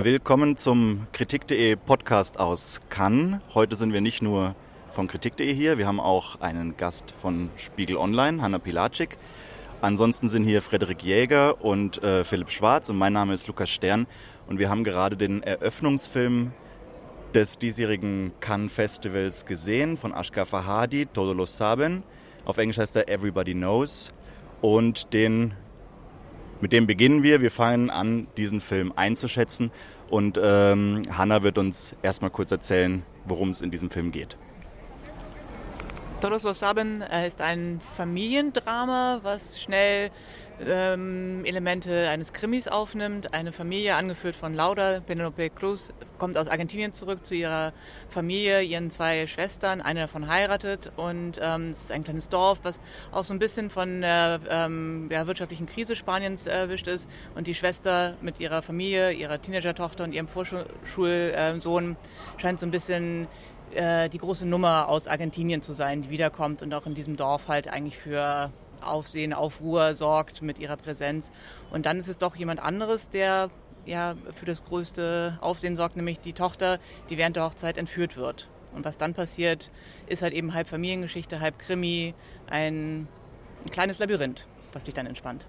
Willkommen zum Kritik.de Podcast aus Cannes. Heute sind wir nicht nur von Kritik.de hier, wir haben auch einen Gast von Spiegel Online, Hanna Pilatschik. Ansonsten sind hier Frederik Jäger und äh, Philipp Schwarz und mein Name ist Lukas Stern und wir haben gerade den Eröffnungsfilm des diesjährigen Cannes Festivals gesehen von Ashka Fahadi, Todo lo saben. Auf Englisch heißt er Everybody Knows. Und den, mit dem beginnen wir. Wir fangen an, diesen Film einzuschätzen. Und ähm, Hanna wird uns erstmal kurz erzählen, worum es in diesem Film geht. Todos lo saben ist ein Familiendrama, was schnell ähm, Elemente eines Krimis aufnimmt. Eine Familie, angeführt von Laura Penelope Cruz, kommt aus Argentinien zurück zu ihrer Familie, ihren zwei Schwestern. Eine davon heiratet und ähm, es ist ein kleines Dorf, was auch so ein bisschen von der ähm, ja, wirtschaftlichen Krise Spaniens erwischt ist. Und die Schwester mit ihrer Familie, ihrer Teenager-Tochter und ihrem Vorschulsohn scheint so ein bisschen äh, die große Nummer aus Argentinien zu sein, die wiederkommt und auch in diesem Dorf halt eigentlich für Aufsehen, Aufruhr sorgt mit ihrer Präsenz. Und dann ist es doch jemand anderes, der ja für das größte Aufsehen sorgt, nämlich die Tochter, die während der Hochzeit entführt wird. Und was dann passiert, ist halt eben halb Familiengeschichte, halb Krimi, ein, ein kleines Labyrinth, was sich dann entspannt.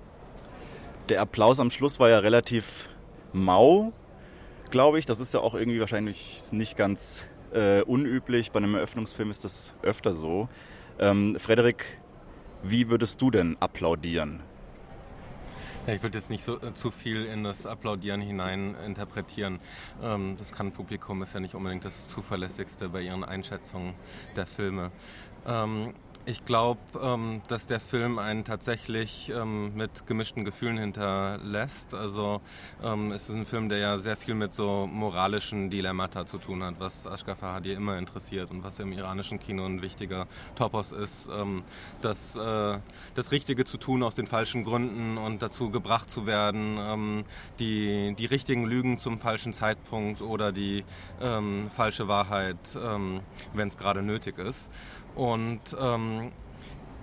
Der Applaus am Schluss war ja relativ mau, glaube ich. Das ist ja auch irgendwie wahrscheinlich nicht ganz äh, unüblich. Bei einem Eröffnungsfilm ist das öfter so. Ähm, Frederik, wie würdest du denn applaudieren? Ja, ich würde jetzt nicht so äh, zu viel in das Applaudieren hinein interpretieren. Ähm, das kann Publikum ist ja nicht unbedingt das zuverlässigste bei ihren Einschätzungen der Filme. Ähm, ich glaube, ähm, dass der Film einen tatsächlich ähm, mit gemischten Gefühlen hinterlässt. Also ähm, es ist ein Film, der ja sehr viel mit so moralischen Dilemmata zu tun hat, was Ashgar Fahadi immer interessiert und was im iranischen Kino ein wichtiger Topos ist, ähm, das, äh, das Richtige zu tun aus den falschen Gründen und dazu gebracht zu werden, ähm, die, die richtigen Lügen zum falschen Zeitpunkt oder die ähm, falsche Wahrheit, wenn es gerade nötig ist. Und ähm,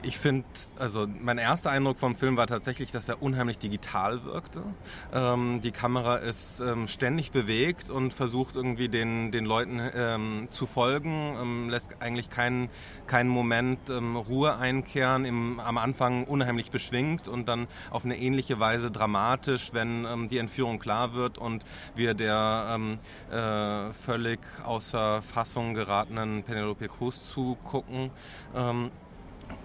ich finde, also mein erster Eindruck vom Film war tatsächlich, dass er unheimlich digital wirkte. Ähm, die Kamera ist ähm, ständig bewegt und versucht irgendwie den, den Leuten ähm, zu folgen, ähm, lässt eigentlich keinen keinen Moment ähm, Ruhe einkehren, im, am Anfang unheimlich beschwingt und dann auf eine ähnliche Weise dramatisch, wenn ähm, die Entführung klar wird und wir der äh, völlig außer Fassung geratenen Penelope Cruz zugucken.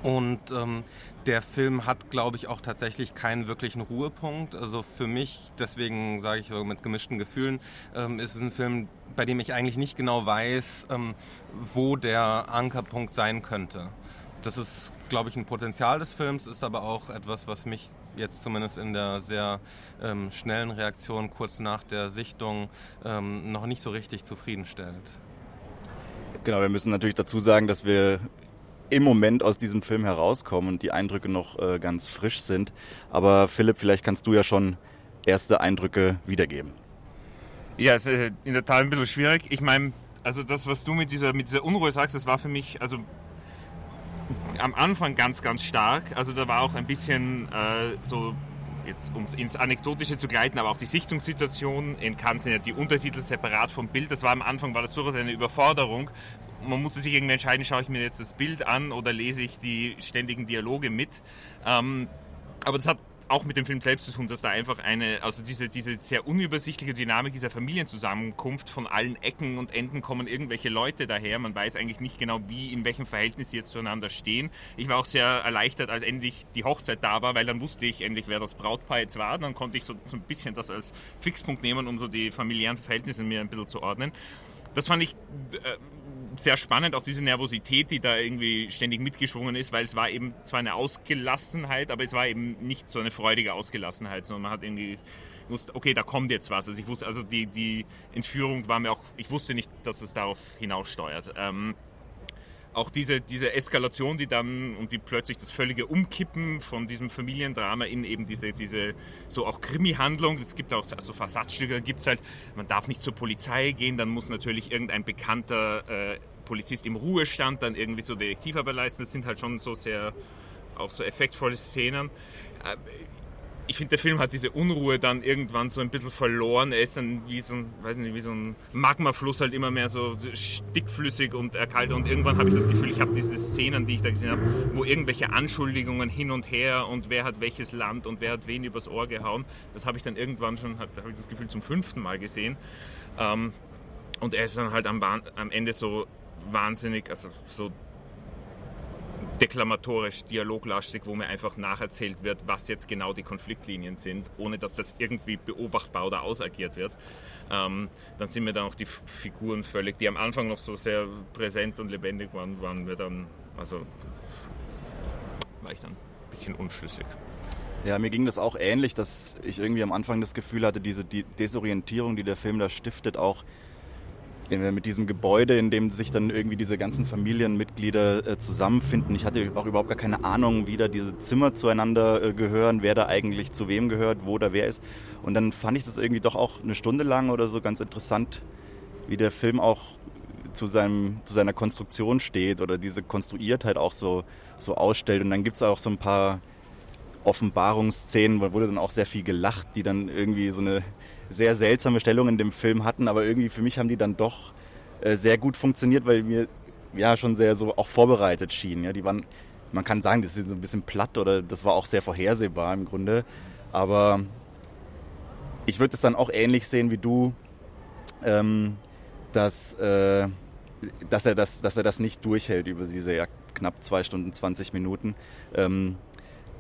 Und ähm, der Film hat, glaube ich, auch tatsächlich keinen wirklichen Ruhepunkt. Also für mich, deswegen sage ich so mit gemischten Gefühlen, ähm, ist es ein Film, bei dem ich eigentlich nicht genau weiß, ähm, wo der Ankerpunkt sein könnte. Das ist, glaube ich, ein Potenzial des Films, ist aber auch etwas, was mich jetzt zumindest in der sehr ähm, schnellen Reaktion kurz nach der Sichtung ähm, noch nicht so richtig zufriedenstellt. Genau, wir müssen natürlich dazu sagen, dass wir im Moment aus diesem Film herauskommen und die Eindrücke noch äh, ganz frisch sind. Aber Philipp, vielleicht kannst du ja schon erste Eindrücke wiedergeben. Ja, es ist äh, in der Tat ein bisschen schwierig. Ich meine, also das, was du mit dieser, mit dieser Unruhe sagst, das war für mich, also am Anfang ganz, ganz stark. Also da war auch ein bisschen äh, so jetzt um ins Anekdotische zu gleiten, aber auch die Sichtungssituation in Cannes sind ja die Untertitel separat vom Bild. Das war am Anfang war das durchaus eine Überforderung. Man musste sich irgendwie entscheiden, schaue ich mir jetzt das Bild an oder lese ich die ständigen Dialoge mit. Ähm, aber das hat auch mit dem Film selbst zu tun, dass da einfach eine, also diese, diese sehr unübersichtliche Dynamik dieser Familienzusammenkunft, von allen Ecken und Enden kommen irgendwelche Leute daher. Man weiß eigentlich nicht genau, wie, in welchem Verhältnis sie jetzt zueinander stehen. Ich war auch sehr erleichtert, als endlich die Hochzeit da war, weil dann wusste ich endlich, wer das Brautpaar jetzt war. Dann konnte ich so, so ein bisschen das als Fixpunkt nehmen, um so die familiären Verhältnisse mir ein bisschen zu ordnen. Das fand ich äh, sehr spannend, auch diese Nervosität, die da irgendwie ständig mitgeschwungen ist, weil es war eben zwar eine Ausgelassenheit, aber es war eben nicht so eine freudige Ausgelassenheit, sondern man hat irgendwie gewusst, okay, da kommt jetzt was. Also ich wusste, also die, die Entführung war mir auch, ich wusste nicht, dass es darauf hinaussteuert. Ähm, auch diese, diese Eskalation, die dann und die plötzlich das völlige Umkippen von diesem Familiendrama in eben diese, diese so auch Krimi-Handlung. Es gibt auch also Versatzstücke, dann gibt es halt, man darf nicht zur Polizei gehen, dann muss natürlich irgendein bekannter äh, Polizist im Ruhestand dann irgendwie so Detektivarbeit leisten. Das sind halt schon so sehr auch so effektvolle Szenen. Äh, ich finde, der Film hat diese Unruhe dann irgendwann so ein bisschen verloren. Er ist dann wie so ein, weiß nicht, wie so ein Magmafluss halt immer mehr so stickflüssig und erkaltet. Und irgendwann habe ich das Gefühl, ich habe diese Szenen, die ich da gesehen habe, wo irgendwelche Anschuldigungen hin und her und wer hat welches Land und wer hat wen übers Ohr gehauen. Das habe ich dann irgendwann schon, habe ich das Gefühl, zum fünften Mal gesehen. Ähm, und er ist dann halt am, am Ende so wahnsinnig, also so deklamatorisch, dialoglastig, wo mir einfach nacherzählt wird, was jetzt genau die Konfliktlinien sind, ohne dass das irgendwie beobachtbar oder ausagiert wird. Ähm, dann sind mir dann auch die Figuren völlig, die am Anfang noch so sehr präsent und lebendig waren, waren wir dann, also war ich dann ein bisschen unschlüssig. Ja, mir ging das auch ähnlich, dass ich irgendwie am Anfang das Gefühl hatte, diese Desorientierung, die der Film da stiftet, auch mit diesem Gebäude, in dem sich dann irgendwie diese ganzen Familienmitglieder äh, zusammenfinden. Ich hatte auch überhaupt gar keine Ahnung, wie da diese Zimmer zueinander äh, gehören, wer da eigentlich zu wem gehört, wo da wer ist. Und dann fand ich das irgendwie doch auch eine Stunde lang oder so ganz interessant, wie der Film auch zu, seinem, zu seiner Konstruktion steht oder diese Konstruiertheit auch so, so ausstellt. Und dann gibt es auch so ein paar Offenbarungsszenen, wo wurde dann auch sehr viel gelacht, die dann irgendwie so eine sehr seltsame Stellung in dem Film hatten, aber irgendwie für mich haben die dann doch äh, sehr gut funktioniert, weil mir ja schon sehr so auch vorbereitet schienen. Ja, die waren, man kann sagen, das ist so ein bisschen platt oder das war auch sehr vorhersehbar im Grunde, aber ich würde es dann auch ähnlich sehen wie du, ähm, dass, äh, dass, er das, dass er das nicht durchhält über diese ja, knapp zwei Stunden 20 Minuten, ähm,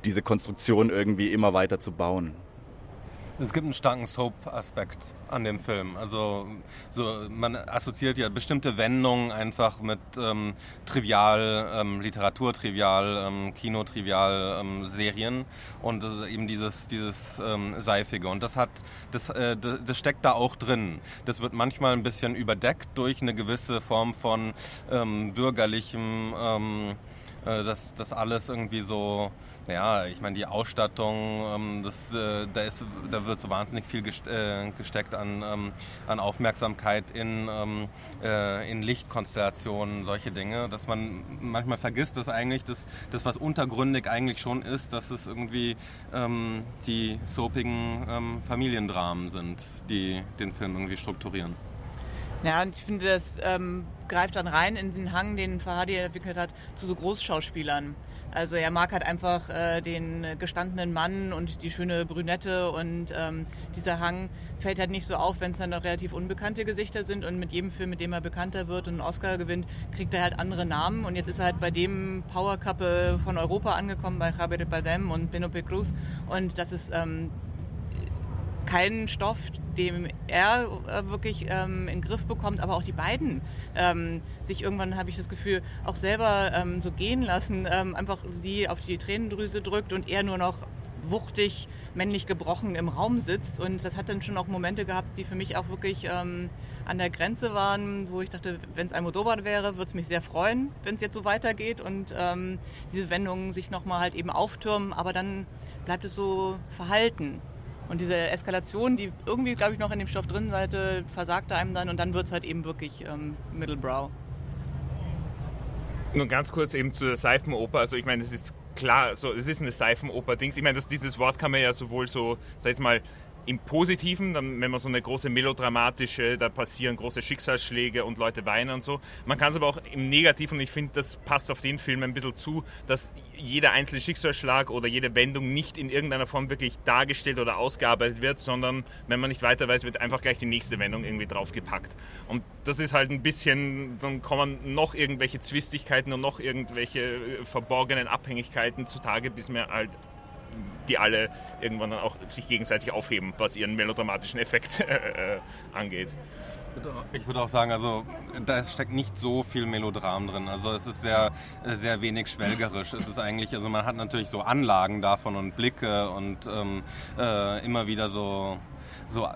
diese Konstruktion irgendwie immer weiter zu bauen. Es gibt einen starken Soap-Aspekt an dem Film. Also so, man assoziiert ja bestimmte Wendungen einfach mit ähm, Trivial, ähm, Literatur, Trivial, ähm, Kino, Trivial, ähm, Serien und äh, eben dieses, dieses ähm, Seifige. Und das hat, das, äh, das, das, steckt da auch drin. Das wird manchmal ein bisschen überdeckt durch eine gewisse Form von ähm, bürgerlichem äh, dass das alles irgendwie so, ja, ich meine, die Ausstattung, ähm, das, äh, da, ist, da wird so wahnsinnig viel äh, gesteckt an, ähm, an Aufmerksamkeit in, ähm, in Lichtkonstellationen, solche Dinge, dass man manchmal vergisst, dass eigentlich das, das was untergründig eigentlich schon ist, dass es irgendwie die soapigen Familiendramen sind, die den Film irgendwie strukturieren. Ja, und ich finde, das ähm, greift dann rein in den Hang, den Fahadi entwickelt hat, zu so Großschauspielern. Also er mag halt einfach äh, den gestandenen Mann und die schöne Brünette und ähm, dieser Hang fällt halt nicht so auf, wenn es dann noch relativ unbekannte Gesichter sind und mit jedem Film, mit dem er bekannter wird und einen Oscar gewinnt, kriegt er halt andere Namen und jetzt ist er halt bei dem Power Couple von Europa angekommen, bei Javier Bardem und Penelope Cruz und das ist ähm, kein Stoff, dem er äh, wirklich ähm, in den Griff bekommt, aber auch die beiden ähm, sich irgendwann, habe ich das Gefühl, auch selber ähm, so gehen lassen, ähm, einfach sie auf die Tränendrüse drückt und er nur noch wuchtig, männlich gebrochen im Raum sitzt. Und das hat dann schon auch Momente gehabt, die für mich auch wirklich ähm, an der Grenze waren, wo ich dachte, wenn es Motorrad wäre, würde es mich sehr freuen, wenn es jetzt so weitergeht und ähm, diese Wendungen sich nochmal halt eben auftürmen, aber dann bleibt es so verhalten. Und diese Eskalation, die irgendwie, glaube ich, noch in dem Stoff drin seite, versagte einem dann und dann wird es halt eben wirklich ähm, Middlebrow. Nur ganz kurz eben zur Seifenoper. Also ich meine, es ist klar, so, es ist eine Seifenoper-Dings. Ich meine, das, dieses Wort kann man ja sowohl so, sag ich mal, im Positiven, dann, wenn man so eine große melodramatische, da passieren große Schicksalsschläge und Leute weinen und so. Man kann es aber auch im Negativen, und ich finde, das passt auf den Film ein bisschen zu, dass jeder einzelne Schicksalsschlag oder jede Wendung nicht in irgendeiner Form wirklich dargestellt oder ausgearbeitet wird, sondern wenn man nicht weiter weiß, wird einfach gleich die nächste Wendung irgendwie draufgepackt. Und das ist halt ein bisschen, dann kommen noch irgendwelche Zwistigkeiten und noch irgendwelche äh, verborgenen Abhängigkeiten zutage, bis mir halt die alle irgendwann dann auch sich gegenseitig aufheben, was ihren melodramatischen Effekt äh, angeht. Ich würde auch sagen, also da steckt nicht so viel Melodram drin. Also es ist sehr, sehr wenig schwelgerisch. Es ist eigentlich, also man hat natürlich so Anlagen davon und Blicke und ähm, äh, immer wieder so, so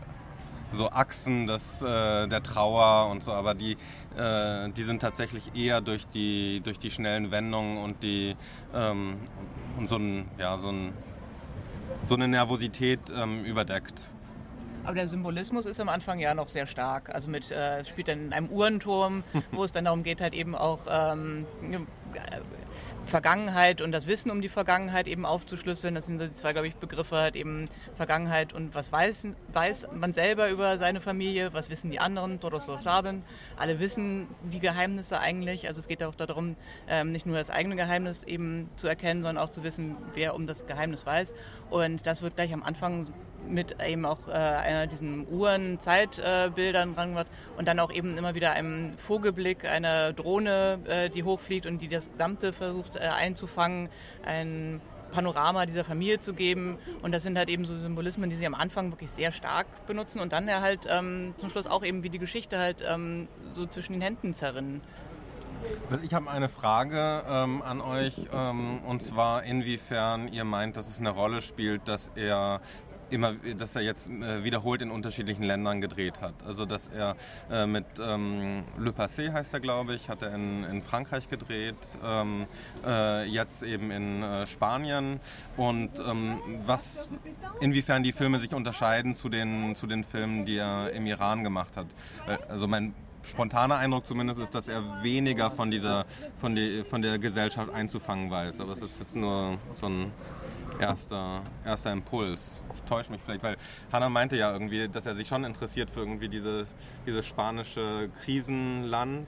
so Achsen des, äh, der Trauer und so, aber die, äh, die sind tatsächlich eher durch die, durch die schnellen Wendungen und die ähm, und so ein, ja, so ein so eine Nervosität ähm, überdeckt. Aber der Symbolismus ist am Anfang ja noch sehr stark. Also mit, äh, spielt dann in einem Uhrenturm, wo es dann darum geht, halt eben auch ähm, Vergangenheit und das Wissen um die Vergangenheit eben aufzuschlüsseln. Das sind so die zwei, glaube ich, Begriffe, halt eben Vergangenheit und was weiß, weiß man selber über seine Familie, was wissen die anderen, todos lo saben. Alle wissen die Geheimnisse eigentlich. Also es geht auch darum, ähm, nicht nur das eigene Geheimnis eben zu erkennen, sondern auch zu wissen, wer um das Geheimnis weiß. Und das wird gleich am Anfang mit eben auch äh, einer diesen Uhren-Zeitbildern äh, dran und dann auch eben immer wieder einem Vogelblick einer Drohne, äh, die hochfliegt und die das Gesamte versucht äh, einzufangen, ein Panorama dieser Familie zu geben. Und das sind halt eben so Symbolismen, die sie am Anfang wirklich sehr stark benutzen und dann ja halt ähm, zum Schluss auch eben wie die Geschichte halt ähm, so zwischen den Händen zerrinnen. Ich habe eine Frage ähm, an euch ähm, und zwar inwiefern ihr meint, dass es eine Rolle spielt, dass er immer, dass er jetzt äh, wiederholt in unterschiedlichen Ländern gedreht hat. Also dass er äh, mit ähm, Le Passé heißt er, glaube ich, hat er in, in Frankreich gedreht, ähm, äh, jetzt eben in äh, Spanien und ähm, was, inwiefern die Filme sich unterscheiden zu den, zu den Filmen, die er im Iran gemacht hat. Äh, also mein spontaner Eindruck zumindest ist, dass er weniger von dieser, von, die, von der Gesellschaft einzufangen weiß. Aber es ist jetzt nur so ein erster, erster Impuls. Ich täusche mich vielleicht, weil Hannah meinte ja irgendwie, dass er sich schon interessiert für irgendwie diese, dieses spanische Krisenland.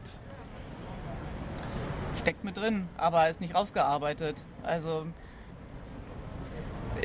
Steckt mit drin, aber ist nicht rausgearbeitet. Also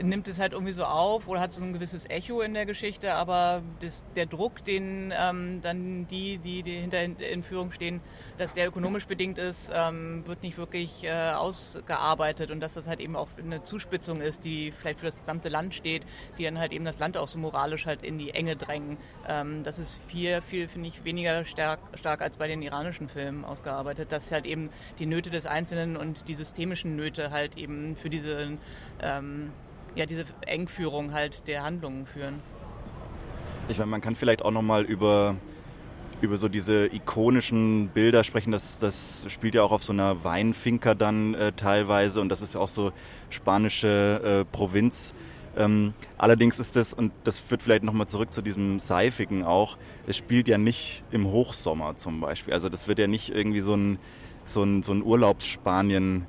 nimmt es halt irgendwie so auf oder hat so ein gewisses Echo in der Geschichte, aber das, der Druck, den ähm, dann die, die, die hinter in Führung stehen, dass der ökonomisch bedingt ist, ähm, wird nicht wirklich äh, ausgearbeitet und dass das halt eben auch eine Zuspitzung ist, die vielleicht für das gesamte Land steht, die dann halt eben das Land auch so moralisch halt in die Enge drängen. Ähm, das ist viel, viel, finde ich, weniger stark, stark als bei den iranischen Filmen ausgearbeitet, dass halt eben die Nöte des Einzelnen und die systemischen Nöte halt eben für diese ähm, ja, diese Engführung halt der Handlungen führen. Ich meine, man kann vielleicht auch nochmal über, über so diese ikonischen Bilder sprechen. Das, das spielt ja auch auf so einer Weinfinker dann äh, teilweise und das ist ja auch so spanische äh, Provinz. Ähm, allerdings ist das, und das führt vielleicht nochmal zurück zu diesem Seifigen auch, es spielt ja nicht im Hochsommer zum Beispiel. Also das wird ja nicht irgendwie so ein, so ein, so ein Urlaubsspanien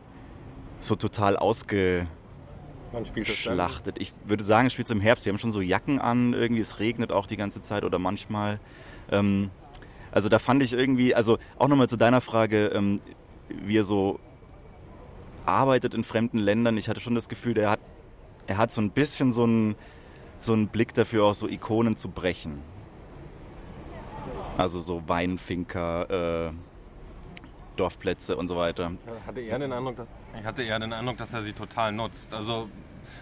so total ausge, Wann spielt das schlachtet. Ich würde sagen, es spielt im Herbst. Sie haben schon so Jacken an, irgendwie es regnet auch die ganze Zeit oder manchmal. Ähm, also da fand ich irgendwie, also auch nochmal zu deiner Frage, ähm, wie er so arbeitet in fremden Ländern. Ich hatte schon das Gefühl, der hat, er hat so ein bisschen so einen, so einen Blick dafür, auch so Ikonen zu brechen. Also so Weinfinker, äh, Dorfplätze und so weiter. Hatte eher den Eindruck, dass, ich hatte eher den Eindruck, dass er sie total nutzt. Also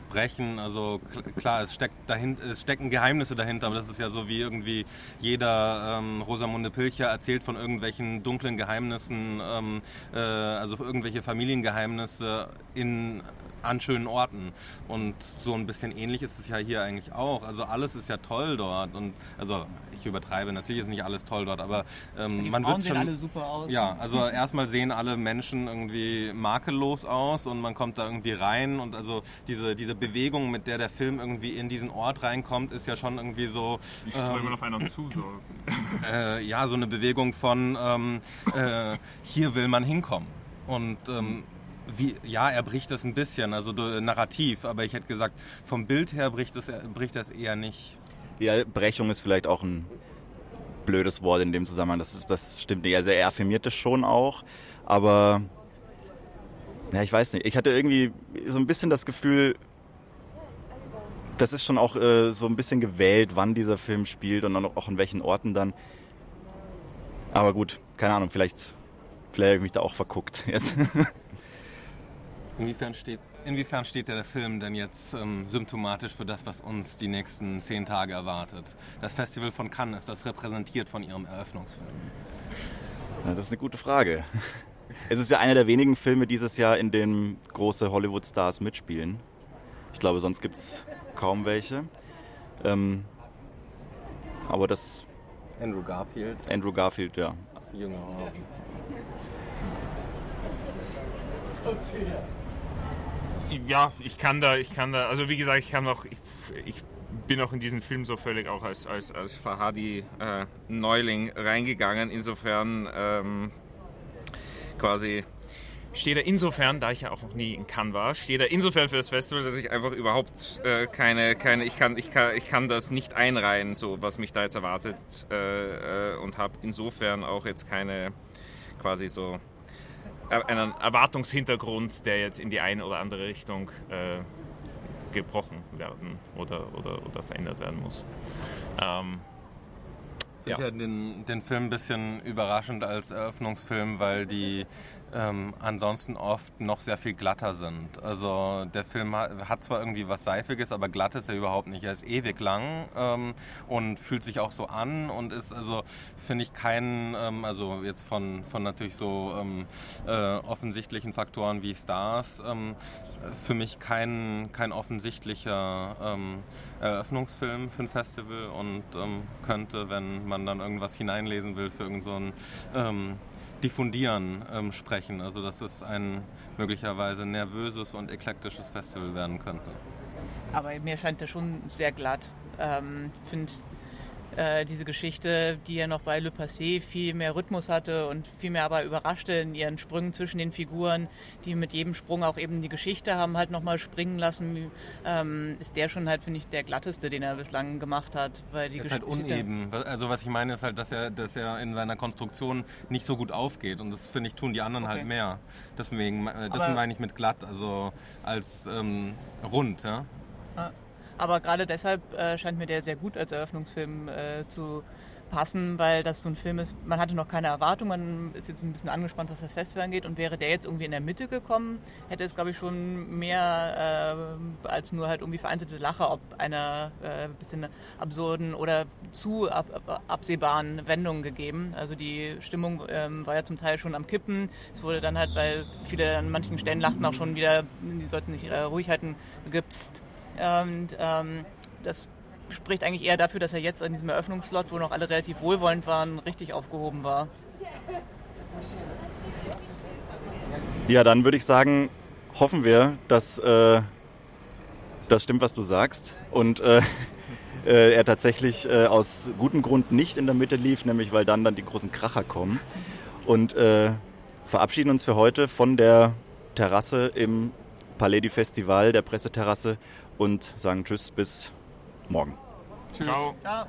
brechen, also klar, es, steckt dahinter, es stecken Geheimnisse dahinter, aber das ist ja so wie irgendwie jeder ähm, Rosamunde Pilcher erzählt von irgendwelchen dunklen Geheimnissen, ähm, äh, also irgendwelche Familiengeheimnisse in an schönen Orten. Und so ein bisschen ähnlich ist es ja hier eigentlich auch. Also alles ist ja toll dort. Und also ich übertreibe, natürlich ist nicht alles toll dort, aber ähm, man Frauen wird schon. sehen alle super aus. Ja, also erstmal sehen alle Menschen irgendwie makellos aus und man kommt da irgendwie rein und also diese, diese Bewegung, mit der der Film irgendwie in diesen Ort reinkommt, ist ja schon irgendwie so. Die strömen ähm, auf einen zu, so. Äh, ja, so eine Bewegung von ähm, äh, hier will man hinkommen. Und ähm, wie, ja, er bricht das ein bisschen, also narrativ, aber ich hätte gesagt, vom Bild her bricht das, bricht das eher nicht. Ja, Brechung ist vielleicht auch ein blödes Wort in dem Zusammenhang. Das, ist, das stimmt nicht. Also er affirmiert das schon auch, aber ja, ich weiß nicht. Ich hatte irgendwie so ein bisschen das Gefühl, das ist schon auch äh, so ein bisschen gewählt, wann dieser Film spielt und auch in welchen Orten dann. Aber gut, keine Ahnung, vielleicht, vielleicht habe ich mich da auch verguckt jetzt. Inwiefern steht, inwiefern steht der Film denn jetzt ähm, symptomatisch für das, was uns die nächsten zehn Tage erwartet? Das Festival von Cannes, ist das repräsentiert von Ihrem Eröffnungsfilm? Ja, das ist eine gute Frage. Es ist ja einer der wenigen Filme dieses Jahr, in denen große Hollywood-Stars mitspielen. Ich glaube, sonst gibt es kaum welche. Ähm, aber das. Andrew Garfield. Andrew Garfield, ja. Jünger. Ja, ich kann da, ich kann da, also wie gesagt, ich kann auch, ich, ich bin auch in diesen Film so völlig auch als, als, als Fahadi-Neuling äh, reingegangen. Insofern ähm, quasi steht er insofern, da ich ja auch noch nie in Cannes war, steht er insofern für das Festival, dass ich einfach überhaupt äh, keine, keine ich, kann, ich, kann, ich kann das nicht einreihen, so was mich da jetzt erwartet äh, äh und habe insofern auch jetzt keine quasi so einen Erwartungshintergrund, der jetzt in die eine oder andere Richtung äh, gebrochen werden oder, oder, oder verändert werden muss. Ähm, ich finde ja. ja den, den Film ein bisschen überraschend als Eröffnungsfilm, weil die ähm, ansonsten oft noch sehr viel glatter sind. Also der Film hat, hat, zwar irgendwie was Seifiges, aber glatt ist er überhaupt nicht. Er ist ewig lang ähm, und fühlt sich auch so an und ist also, finde ich, kein, ähm, also jetzt von, von natürlich so ähm, äh, offensichtlichen Faktoren wie Stars, ähm, für mich kein, kein offensichtlicher ähm, Eröffnungsfilm für ein Festival und könnte, wenn man dann irgendwas hineinlesen will, für irgendein so Diffundieren ähm, sprechen. Also dass es ein möglicherweise nervöses und eklektisches Festival werden könnte. Aber mir scheint der schon sehr glatt. Ähm, finde äh, diese Geschichte, die ja noch bei Le Passé viel mehr Rhythmus hatte und viel mehr aber überraschte in ihren Sprüngen zwischen den Figuren, die mit jedem Sprung auch eben die Geschichte haben halt nochmal springen lassen, ähm, ist der schon halt, finde ich, der glatteste, den er bislang gemacht hat. Weil die das ist halt uneben. Also was ich meine ist halt, dass er, dass er in seiner Konstruktion nicht so gut aufgeht und das finde ich tun die anderen halt okay. halt mehr. Deswegen, äh, das meine ich mit glatt, also als ähm, rund, ja. Ah. Aber gerade deshalb äh, scheint mir der sehr gut als Eröffnungsfilm äh, zu passen, weil das so ein Film ist, man hatte noch keine Erwartung, man ist jetzt ein bisschen angespannt, was das Festival angeht und wäre der jetzt irgendwie in der Mitte gekommen, hätte es glaube ich schon mehr äh, als nur halt irgendwie vereinzelte Lacher ob einer äh, bisschen absurden oder zu ab, ab, absehbaren Wendungen gegeben. Also die Stimmung ähm, war ja zum Teil schon am Kippen. Es wurde dann halt, weil viele an manchen Stellen lachten auch schon wieder, die sollten sich ruhig halten, gipst und ähm, das spricht eigentlich eher dafür, dass er jetzt an diesem Eröffnungslot, wo noch alle relativ wohlwollend waren, richtig aufgehoben war. Ja, dann würde ich sagen, hoffen wir, dass äh, das stimmt, was du sagst. Und äh, äh, er tatsächlich äh, aus gutem Grund nicht in der Mitte lief, nämlich weil dann dann die großen Kracher kommen. Und äh, verabschieden uns für heute von der Terrasse im Palais du Festival, der Presseterrasse und sagen Tschüss bis morgen. Tschüss. Ciao. Ciao.